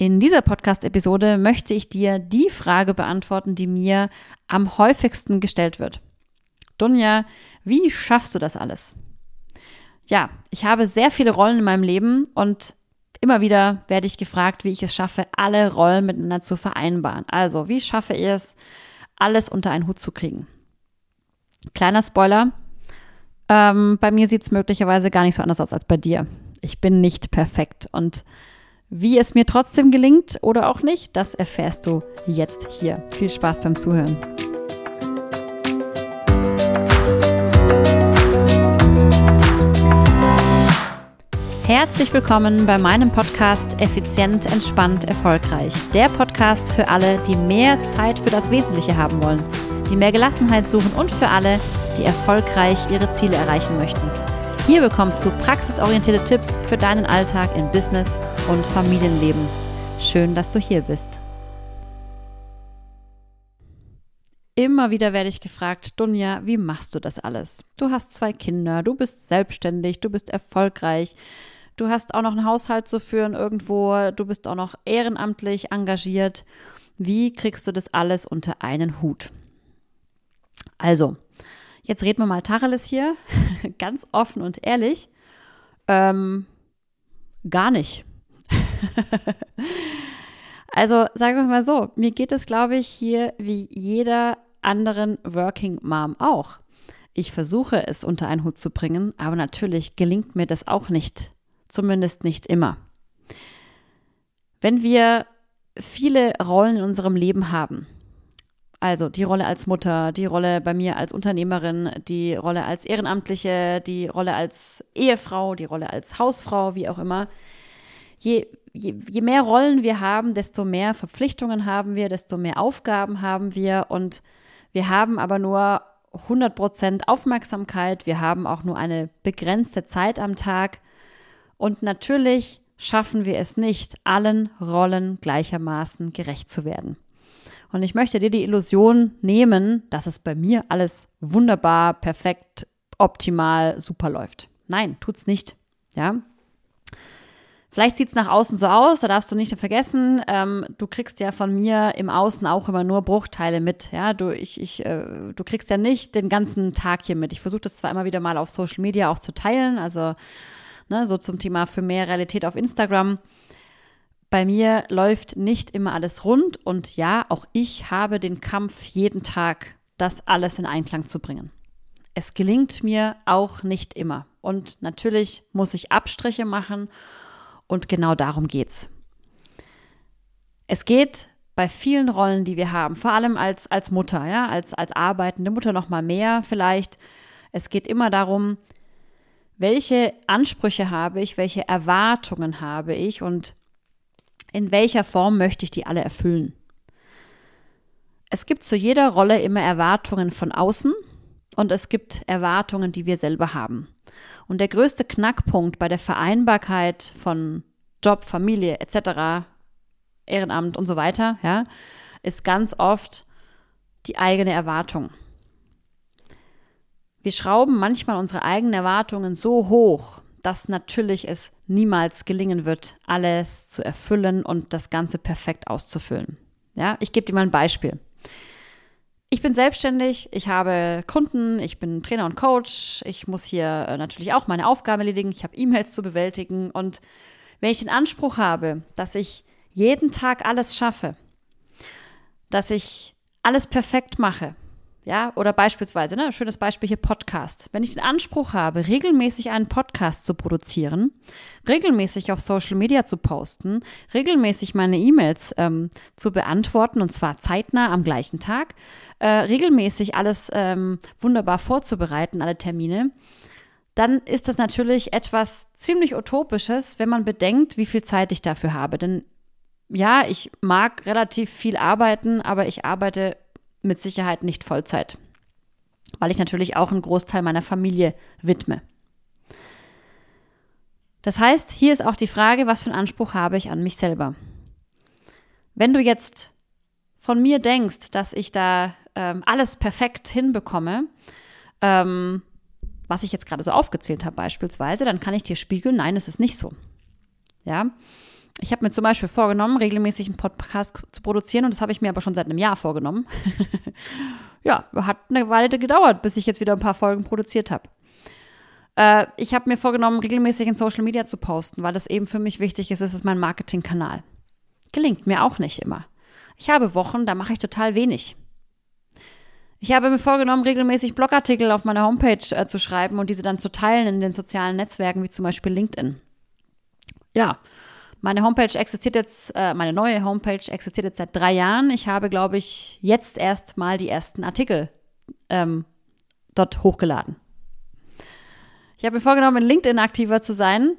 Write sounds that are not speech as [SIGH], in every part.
In dieser Podcast-Episode möchte ich dir die Frage beantworten, die mir am häufigsten gestellt wird. Dunja, wie schaffst du das alles? Ja, ich habe sehr viele Rollen in meinem Leben und immer wieder werde ich gefragt, wie ich es schaffe, alle Rollen miteinander zu vereinbaren. Also, wie schaffe ich es, alles unter einen Hut zu kriegen? Kleiner Spoiler, ähm, bei mir sieht es möglicherweise gar nicht so anders aus als bei dir. Ich bin nicht perfekt und wie es mir trotzdem gelingt oder auch nicht, das erfährst du jetzt hier. Viel Spaß beim Zuhören. Herzlich willkommen bei meinem Podcast Effizient, entspannt, erfolgreich. Der Podcast für alle, die mehr Zeit für das Wesentliche haben wollen, die mehr Gelassenheit suchen und für alle, die erfolgreich ihre Ziele erreichen möchten. Hier bekommst du praxisorientierte Tipps für deinen Alltag in Business und Familienleben. Schön, dass du hier bist. Immer wieder werde ich gefragt, Dunja, wie machst du das alles? Du hast zwei Kinder, du bist selbstständig, du bist erfolgreich, du hast auch noch einen Haushalt zu führen irgendwo, du bist auch noch ehrenamtlich engagiert. Wie kriegst du das alles unter einen Hut? Also, Jetzt reden wir mal Tacheles hier, [LAUGHS] ganz offen und ehrlich. Ähm, gar nicht. [LAUGHS] also sagen wir mal so, mir geht es, glaube ich, hier wie jeder anderen Working Mom auch. Ich versuche es unter einen Hut zu bringen, aber natürlich gelingt mir das auch nicht, zumindest nicht immer. Wenn wir viele Rollen in unserem Leben haben, also die Rolle als Mutter, die Rolle bei mir als Unternehmerin, die Rolle als Ehrenamtliche, die Rolle als Ehefrau, die Rolle als Hausfrau, wie auch immer. Je, je, je mehr Rollen wir haben, desto mehr Verpflichtungen haben wir, desto mehr Aufgaben haben wir und wir haben aber nur 100 Prozent Aufmerksamkeit, wir haben auch nur eine begrenzte Zeit am Tag und natürlich schaffen wir es nicht, allen Rollen gleichermaßen gerecht zu werden. Und ich möchte dir die Illusion nehmen, dass es bei mir alles wunderbar, perfekt, optimal, super läuft. Nein, tut's nicht. Ja. Vielleicht sieht's nach außen so aus, da darfst du nicht vergessen, ähm, du kriegst ja von mir im Außen auch immer nur Bruchteile mit. Ja, du, ich, ich, äh, du kriegst ja nicht den ganzen Tag hier mit. Ich versuche das zwar immer wieder mal auf Social Media auch zu teilen, also ne, so zum Thema für mehr Realität auf Instagram. Bei mir läuft nicht immer alles rund und ja, auch ich habe den Kampf jeden Tag, das alles in Einklang zu bringen. Es gelingt mir auch nicht immer. Und natürlich muss ich Abstriche machen und genau darum geht's. Es geht bei vielen Rollen, die wir haben, vor allem als, als Mutter, ja, als, als arbeitende Mutter noch mal mehr vielleicht. Es geht immer darum, welche Ansprüche habe ich, welche Erwartungen habe ich und in welcher Form möchte ich die alle erfüllen? Es gibt zu jeder Rolle immer Erwartungen von außen und es gibt Erwartungen, die wir selber haben. Und der größte Knackpunkt bei der Vereinbarkeit von Job, Familie etc., Ehrenamt und so weiter, ja, ist ganz oft die eigene Erwartung. Wir schrauben manchmal unsere eigenen Erwartungen so hoch, dass natürlich es niemals gelingen wird, alles zu erfüllen und das Ganze perfekt auszufüllen. Ja, ich gebe dir mal ein Beispiel. Ich bin selbstständig, ich habe Kunden, ich bin Trainer und Coach, ich muss hier äh, natürlich auch meine Aufgaben erledigen, ich habe E-Mails zu bewältigen und wenn ich den Anspruch habe, dass ich jeden Tag alles schaffe, dass ich alles perfekt mache, ja, oder beispielsweise, ne, schönes Beispiel hier Podcast. Wenn ich den Anspruch habe, regelmäßig einen Podcast zu produzieren, regelmäßig auf Social Media zu posten, regelmäßig meine E-Mails ähm, zu beantworten und zwar zeitnah am gleichen Tag, äh, regelmäßig alles ähm, wunderbar vorzubereiten, alle Termine, dann ist das natürlich etwas ziemlich Utopisches, wenn man bedenkt, wie viel Zeit ich dafür habe. Denn ja, ich mag relativ viel arbeiten, aber ich arbeite mit Sicherheit nicht Vollzeit, weil ich natürlich auch einen Großteil meiner Familie widme. Das heißt, hier ist auch die Frage, was für einen Anspruch habe ich an mich selber? Wenn du jetzt von mir denkst, dass ich da ähm, alles perfekt hinbekomme, ähm, was ich jetzt gerade so aufgezählt habe beispielsweise, dann kann ich dir spiegeln, nein, es ist nicht so. Ja, Ich habe mir zum Beispiel vorgenommen, regelmäßig einen Podcast zu produzieren und das habe ich mir aber schon seit einem Jahr vorgenommen. [LAUGHS] ja, hat eine Weile gedauert, bis ich jetzt wieder ein paar Folgen produziert habe. Äh, ich habe mir vorgenommen, regelmäßig in Social Media zu posten, weil das eben für mich wichtig ist. Es ist mein Marketingkanal. Gelingt mir auch nicht immer. Ich habe Wochen, da mache ich total wenig. Ich habe mir vorgenommen, regelmäßig Blogartikel auf meiner Homepage äh, zu schreiben und diese dann zu teilen in den sozialen Netzwerken, wie zum Beispiel LinkedIn. Ja, meine Homepage existiert jetzt, äh, meine neue Homepage existiert jetzt seit drei Jahren. Ich habe, glaube ich, jetzt erst mal die ersten Artikel ähm, dort hochgeladen. Ich habe mir vorgenommen, in LinkedIn aktiver zu sein.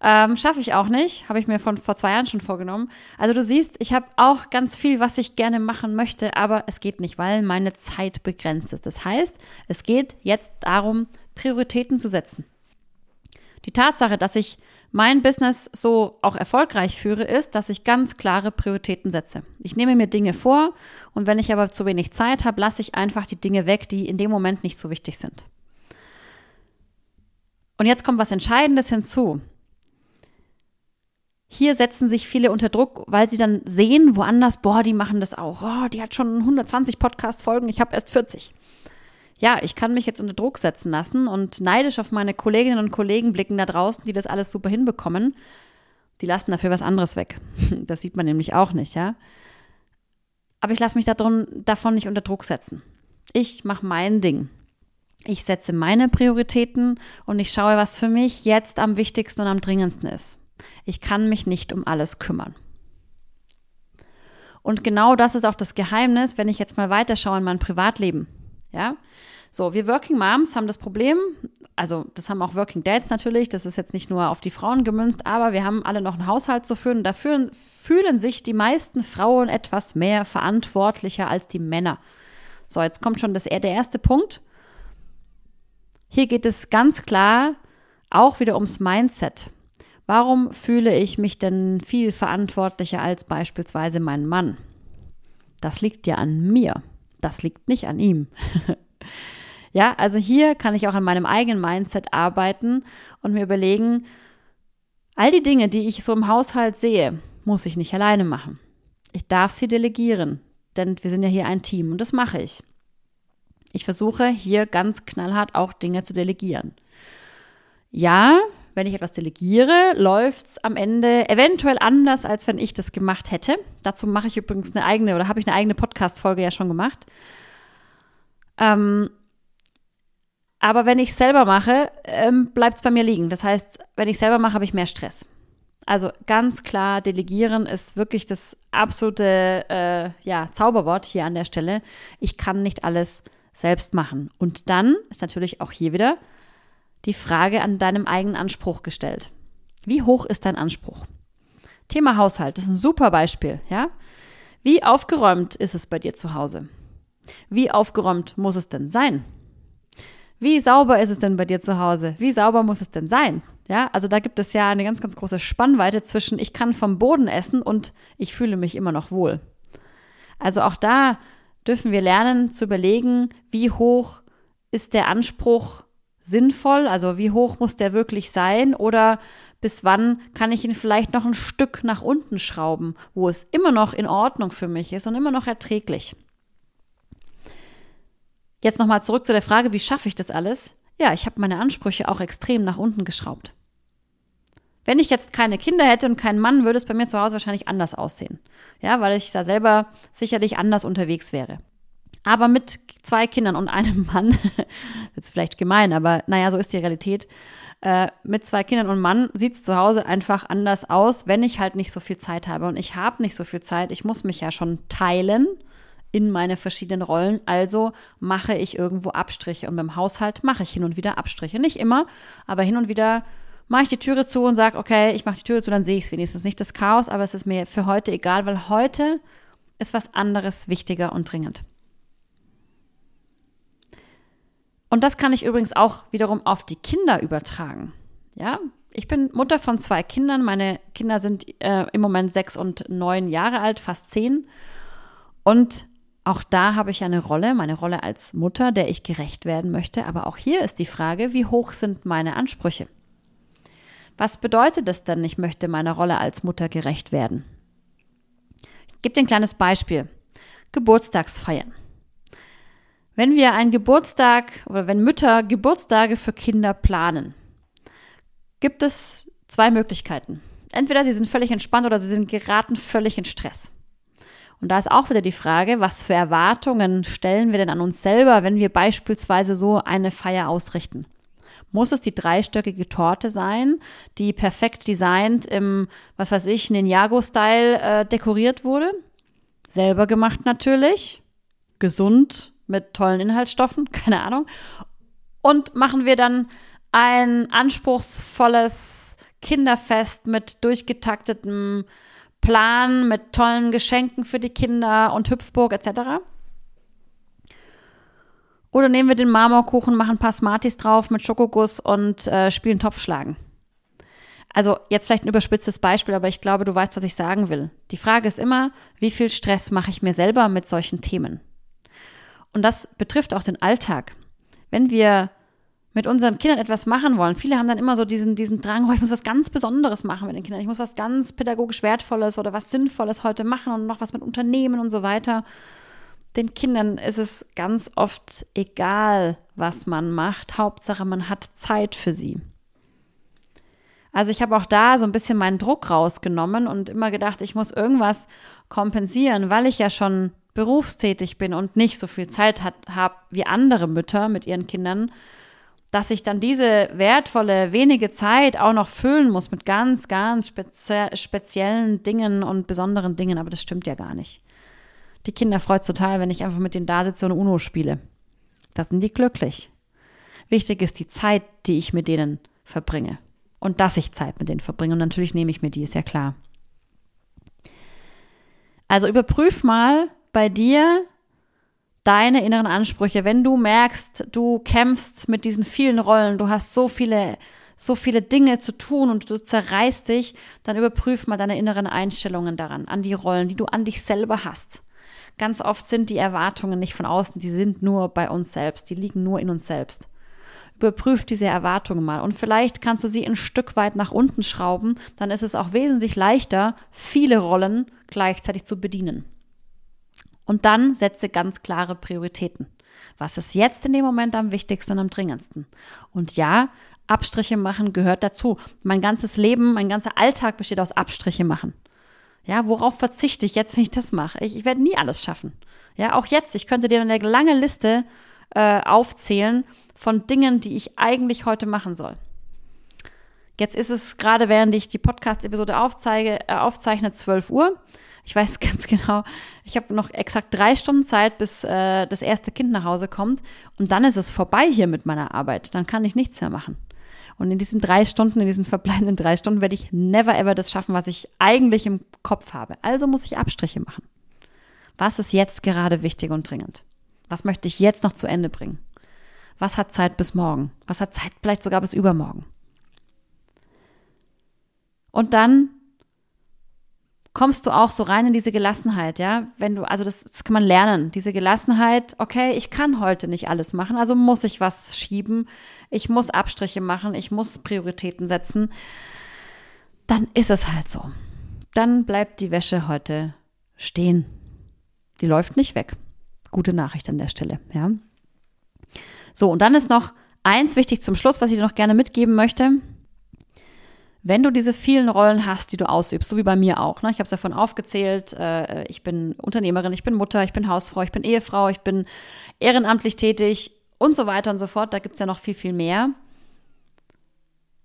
Ähm, Schaffe ich auch nicht, habe ich mir von vor zwei Jahren schon vorgenommen. Also du siehst, ich habe auch ganz viel, was ich gerne machen möchte, aber es geht nicht, weil meine Zeit begrenzt ist. Das heißt, es geht jetzt darum, Prioritäten zu setzen. Die Tatsache, dass ich mein Business so auch erfolgreich führe, ist, dass ich ganz klare Prioritäten setze. Ich nehme mir Dinge vor und wenn ich aber zu wenig Zeit habe, lasse ich einfach die Dinge weg, die in dem Moment nicht so wichtig sind. Und jetzt kommt was Entscheidendes hinzu. Hier setzen sich viele unter Druck, weil sie dann sehen, woanders, boah, die machen das auch. Oh, die hat schon 120 Podcast-Folgen, ich habe erst 40. Ja, ich kann mich jetzt unter Druck setzen lassen und neidisch auf meine Kolleginnen und Kollegen blicken da draußen, die das alles super hinbekommen. Die lassen dafür was anderes weg. [LAUGHS] Das sieht man nämlich auch nicht, ja. Aber ich lasse mich davon nicht unter Druck setzen. Ich mache mein Ding. Ich setze meine Prioritäten und ich schaue, was für mich jetzt am wichtigsten und am dringendsten ist. Ich kann mich nicht um alles kümmern. Und genau das ist auch das Geheimnis, wenn ich jetzt mal weiterschaue in mein Privatleben. Ja, so, wir Working Moms haben das Problem, also das haben auch Working Dads natürlich, das ist jetzt nicht nur auf die Frauen gemünzt, aber wir haben alle noch einen Haushalt zu führen. Dafür fühlen sich die meisten Frauen etwas mehr verantwortlicher als die Männer. So, jetzt kommt schon das, der erste Punkt. Hier geht es ganz klar auch wieder ums Mindset. Warum fühle ich mich denn viel verantwortlicher als beispielsweise mein Mann? Das liegt ja an mir. Das liegt nicht an ihm. [LAUGHS] ja, also hier kann ich auch an meinem eigenen Mindset arbeiten und mir überlegen, all die Dinge, die ich so im Haushalt sehe, muss ich nicht alleine machen. Ich darf sie delegieren, denn wir sind ja hier ein Team und das mache ich. Ich versuche hier ganz knallhart auch Dinge zu delegieren. Ja, wenn ich etwas delegiere, läuft es am Ende eventuell anders, als wenn ich das gemacht hätte. Dazu mache ich übrigens eine eigene oder habe ich eine eigene Podcast-Folge ja schon gemacht. Ähm, aber wenn ich selber mache, ähm, bleibt es bei mir liegen. Das heißt, wenn ich selber mache, habe ich mehr Stress. Also ganz klar, delegieren ist wirklich das absolute äh, ja, Zauberwort hier an der Stelle. Ich kann nicht alles selbst machen. Und dann ist natürlich auch hier wieder die Frage an deinem eigenen Anspruch gestellt. Wie hoch ist dein Anspruch? Thema Haushalt, das ist ein super Beispiel, ja? Wie aufgeräumt ist es bei dir zu Hause? Wie aufgeräumt muss es denn sein? Wie sauber ist es denn bei dir zu Hause? Wie sauber muss es denn sein? Ja, also da gibt es ja eine ganz, ganz große Spannweite zwischen ich kann vom Boden essen und ich fühle mich immer noch wohl. Also auch da dürfen wir lernen zu überlegen, wie hoch ist der Anspruch sinnvoll, also wie hoch muss der wirklich sein oder bis wann kann ich ihn vielleicht noch ein Stück nach unten schrauben, wo es immer noch in Ordnung für mich ist und immer noch erträglich. Jetzt nochmal zurück zu der Frage, wie schaffe ich das alles? Ja, ich habe meine Ansprüche auch extrem nach unten geschraubt. Wenn ich jetzt keine Kinder hätte und keinen Mann, würde es bei mir zu Hause wahrscheinlich anders aussehen. Ja, weil ich da selber sicherlich anders unterwegs wäre. Aber mit zwei Kindern und einem Mann, [LAUGHS] jetzt vielleicht gemein, aber naja, so ist die Realität. Äh, mit zwei Kindern und Mann sieht es zu Hause einfach anders aus, wenn ich halt nicht so viel Zeit habe. Und ich habe nicht so viel Zeit. Ich muss mich ja schon teilen in meine verschiedenen Rollen. Also mache ich irgendwo Abstriche. Und beim Haushalt mache ich hin und wieder Abstriche. Nicht immer, aber hin und wieder mache ich die Türe zu und sage, okay, ich mache die Türe zu, dann sehe ich es wenigstens nicht das Chaos, aber es ist mir für heute egal, weil heute ist was anderes wichtiger und dringend. Und das kann ich übrigens auch wiederum auf die Kinder übertragen. Ja, ich bin Mutter von zwei Kindern. Meine Kinder sind äh, im Moment sechs und neun Jahre alt, fast zehn. Und auch da habe ich eine Rolle, meine Rolle als Mutter, der ich gerecht werden möchte. Aber auch hier ist die Frage, wie hoch sind meine Ansprüche? Was bedeutet es denn, ich möchte meiner Rolle als Mutter gerecht werden? Ich gebe dir ein kleines Beispiel. Geburtstagsfeiern. Wenn wir einen Geburtstag oder wenn Mütter Geburtstage für Kinder planen, gibt es zwei Möglichkeiten. Entweder sie sind völlig entspannt oder sie sind geraten völlig in Stress. Und da ist auch wieder die Frage, was für Erwartungen stellen wir denn an uns selber, wenn wir beispielsweise so eine Feier ausrichten? Muss es die dreistöckige Torte sein, die perfekt designt im, was weiß ich, Ninjago-Style äh, dekoriert wurde? Selber gemacht natürlich. Gesund, mit tollen Inhaltsstoffen, [LAUGHS] keine Ahnung. Und machen wir dann ein anspruchsvolles Kinderfest mit durchgetaktetem Plan, mit tollen Geschenken für die Kinder und Hüpfburg etc. Oder nehmen wir den Marmorkuchen, machen ein paar Smarties drauf mit Schokoguss und äh, spielen Topfschlagen. Also jetzt vielleicht ein überspitztes Beispiel, aber ich glaube, du weißt, was ich sagen will. Die Frage ist immer, wie viel Stress mache ich mir selber mit solchen Themen? Und das betrifft auch den Alltag. Wenn wir mit unseren Kindern etwas machen wollen, viele haben dann immer so diesen, diesen Drang, oh, ich muss was ganz Besonderes machen mit den Kindern, ich muss was ganz pädagogisch Wertvolles oder was Sinnvolles heute machen und noch was mit Unternehmen und so weiter den Kindern ist es ganz oft egal, was man macht. Hauptsache, man hat Zeit für sie. Also ich habe auch da so ein bisschen meinen Druck rausgenommen und immer gedacht, ich muss irgendwas kompensieren, weil ich ja schon berufstätig bin und nicht so viel Zeit habe wie andere Mütter mit ihren Kindern, dass ich dann diese wertvolle, wenige Zeit auch noch füllen muss mit ganz, ganz spezie speziellen Dingen und besonderen Dingen. Aber das stimmt ja gar nicht. Die Kinder freut total, wenn ich einfach mit denen da sitze und Uno spiele. Da sind die glücklich. Wichtig ist die Zeit, die ich mit denen verbringe. Und dass ich Zeit mit denen verbringe. Und natürlich nehme ich mir die, ist ja klar. Also überprüf mal bei dir deine inneren Ansprüche. Wenn du merkst, du kämpfst mit diesen vielen Rollen, du hast so viele, so viele Dinge zu tun und du zerreißt dich, dann überprüf mal deine inneren Einstellungen daran, an die Rollen, die du an dich selber hast. Ganz oft sind die Erwartungen nicht von außen, die sind nur bei uns selbst, die liegen nur in uns selbst. Überprüf diese Erwartungen mal und vielleicht kannst du sie ein Stück weit nach unten schrauben, dann ist es auch wesentlich leichter, viele Rollen gleichzeitig zu bedienen. Und dann setze ganz klare Prioritäten. Was ist jetzt in dem Moment am wichtigsten und am dringendsten? Und ja, Abstriche machen gehört dazu. Mein ganzes Leben, mein ganzer Alltag besteht aus Abstriche machen. Ja, worauf verzichte ich jetzt, [LAUGHS] wenn ich das mache? Ich, ich werde nie alles schaffen. Ja, auch jetzt, ich könnte dir eine lange Liste äh, aufzählen von Dingen, die ich eigentlich heute machen soll. Jetzt ist es gerade, während ich die Podcast-Episode aufzeige, äh, aufzeichne, 12 Uhr. Ich weiß [LAUGHS] ganz genau, ich habe noch exakt drei Stunden Zeit, bis äh, das erste Kind nach Hause kommt. Und dann ist es vorbei hier mit meiner Arbeit. Dann kann ich nichts mehr machen. Und in diesen drei Stunden, in diesen verbleibenden drei Stunden werde ich never ever das schaffen, was ich eigentlich im Kopf habe. Also muss ich Abstriche machen. Was ist jetzt gerade wichtig und dringend? Was möchte ich jetzt noch zu Ende bringen? Was hat Zeit bis morgen? Was hat Zeit vielleicht sogar bis übermorgen? Und dann kommst du auch so rein in diese Gelassenheit, ja? Wenn du, also das, das kann man lernen, diese Gelassenheit, okay, ich kann heute nicht alles machen, also muss ich was schieben, ich muss Abstriche machen, ich muss Prioritäten setzen, dann ist es halt so. Dann bleibt die Wäsche heute stehen. Die läuft nicht weg. Gute Nachricht an der Stelle, ja? So, und dann ist noch eins wichtig zum Schluss, was ich dir noch gerne mitgeben möchte. Wenn du diese vielen Rollen hast, die du ausübst, so wie bei mir auch, ne? ich habe es ja vorhin aufgezählt, äh, ich bin Unternehmerin, ich bin Mutter, ich bin Hausfrau, ich bin Ehefrau, ich bin ehrenamtlich tätig und so weiter und so fort, da gibt es ja noch viel, viel mehr.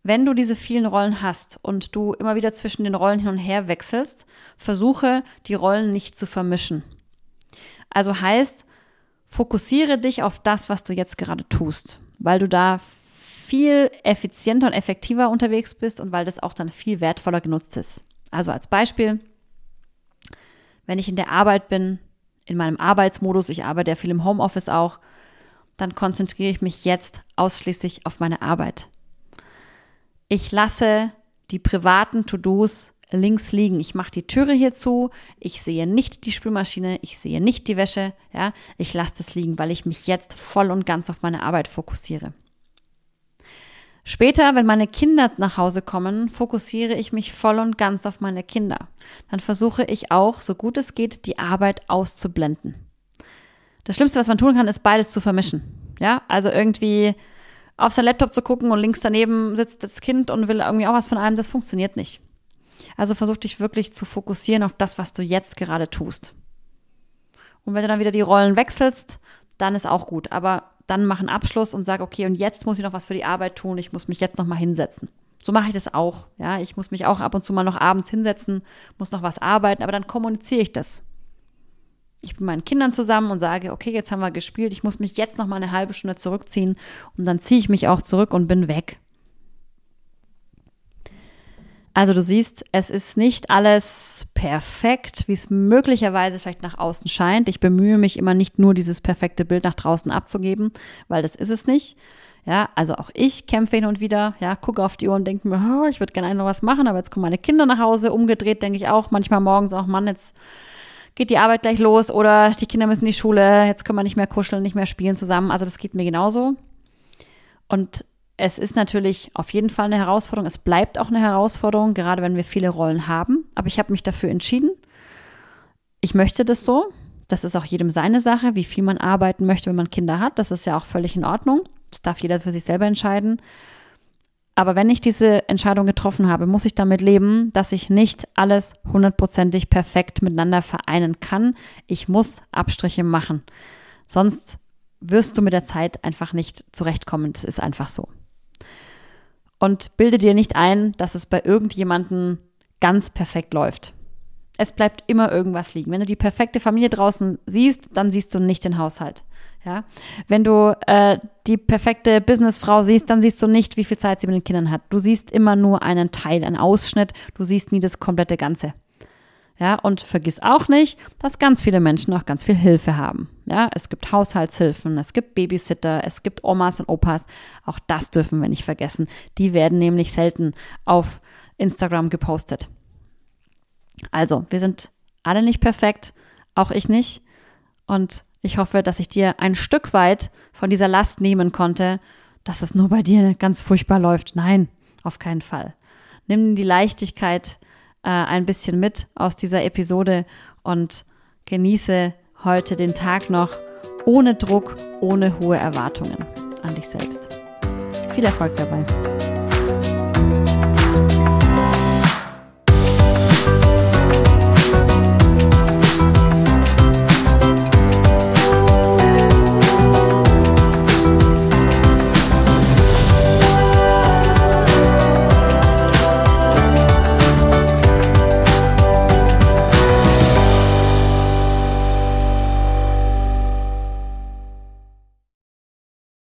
Wenn du diese vielen Rollen hast und du immer wieder zwischen den Rollen hin und her wechselst, versuche die Rollen nicht zu vermischen. Also heißt, fokussiere dich auf das, was du jetzt gerade tust, weil du da viel effizienter und effektiver unterwegs bist und weil das auch dann viel wertvoller genutzt ist. Also als Beispiel, wenn ich in der Arbeit bin, in meinem Arbeitsmodus, ich arbeite ja viel im Homeoffice auch, dann konzentriere ich mich jetzt ausschließlich auf meine Arbeit. Ich lasse die privaten To-Dos links liegen. Ich mache die Türe hier zu, ich sehe nicht die Spülmaschine, ich sehe nicht die Wäsche, ja, ich lasse das liegen, weil ich mich jetzt voll und ganz auf meine Arbeit fokussiere. Später, wenn meine Kinder nach Hause kommen, fokussiere ich mich voll und ganz auf meine Kinder. Dann versuche ich auch, so gut es geht, die Arbeit auszublenden. Das Schlimmste, was man tun kann, ist beides zu vermischen. Ja, also irgendwie auf sein Laptop zu gucken und links daneben sitzt das Kind und will irgendwie auch was von einem, das funktioniert nicht. Also versuch dich wirklich zu fokussieren auf das, was du jetzt gerade tust. Und wenn du dann wieder die Rollen wechselst, dann ist auch gut. Aber dann mach einen Abschluss und sag, okay, und jetzt muss ich noch was für die Arbeit tun, ich muss mich jetzt noch mal hinsetzen. So mache ich das auch. Ja, ich muss mich auch ab und zu mal noch abends hinsetzen, muss noch was arbeiten, aber dann kommuniziere ich das. Ich bin meinen Kindern zusammen und sage, okay, jetzt haben wir gespielt, ich muss mich jetzt noch mal eine halbe Stunde zurückziehen und dann ziehe ich mich auch zurück und bin weg. Also du siehst, es ist nicht alles perfekt, wie es möglicherweise vielleicht nach außen scheint. Ich bemühe mich immer nicht nur dieses perfekte Bild nach draußen abzugeben, weil das ist es nicht. Ja, also auch ich kämpfe hin und wieder, ja, gucke auf die Uhr und denke mir, oh, ich würde gerne noch was machen, aber jetzt kommen meine Kinder nach Hause. Umgedreht denke ich auch manchmal morgens auch, Mann, jetzt geht die Arbeit gleich los oder die Kinder müssen in die Schule, jetzt können wir nicht mehr kuscheln, nicht mehr spielen zusammen. Also das geht mir genauso. Und es ist natürlich auf jeden Fall eine Herausforderung. Es bleibt auch eine Herausforderung, gerade wenn wir viele Rollen haben. Aber ich habe mich dafür entschieden. Ich möchte das so. Das ist auch jedem seine Sache, wie viel man arbeiten möchte, wenn man Kinder hat. Das ist ja auch völlig in Ordnung. Das darf jeder für sich selber entscheiden. Aber wenn ich diese Entscheidung getroffen habe, muss ich damit leben, dass ich nicht alles hundertprozentig perfekt miteinander vereinen kann. Ich muss Abstriche machen. Sonst wirst du mit der Zeit einfach nicht zurechtkommen. Das ist einfach so und bilde dir nicht ein, dass es bei irgendjemanden ganz perfekt läuft. Es bleibt immer irgendwas liegen. Wenn du die perfekte Familie draußen siehst, dann siehst du nicht den Haushalt. Ja, wenn du äh, die perfekte Businessfrau siehst, dann siehst du nicht, wie viel Zeit sie mit den Kindern hat. Du siehst immer nur einen Teil, einen Ausschnitt. Du siehst nie das komplette Ganze. Ja, und vergiss auch nicht, dass ganz viele Menschen auch ganz viel Hilfe haben. Ja, es gibt Haushaltshilfen, es gibt Babysitter, es gibt Omas und Opas. Auch das dürfen wir nicht vergessen. Die werden nämlich selten auf Instagram gepostet. Also, wir sind alle nicht perfekt, auch ich nicht. Und ich hoffe, dass ich dir ein Stück weit von dieser Last nehmen konnte, dass es nur bei dir ganz furchtbar läuft. Nein, auf keinen Fall. Nimm die Leichtigkeit äh, ein bisschen mit aus dieser Episode und genieße heute den Tag noch ohne Druck, ohne hohe Erwartungen an dich selbst. Viel Erfolg dabei.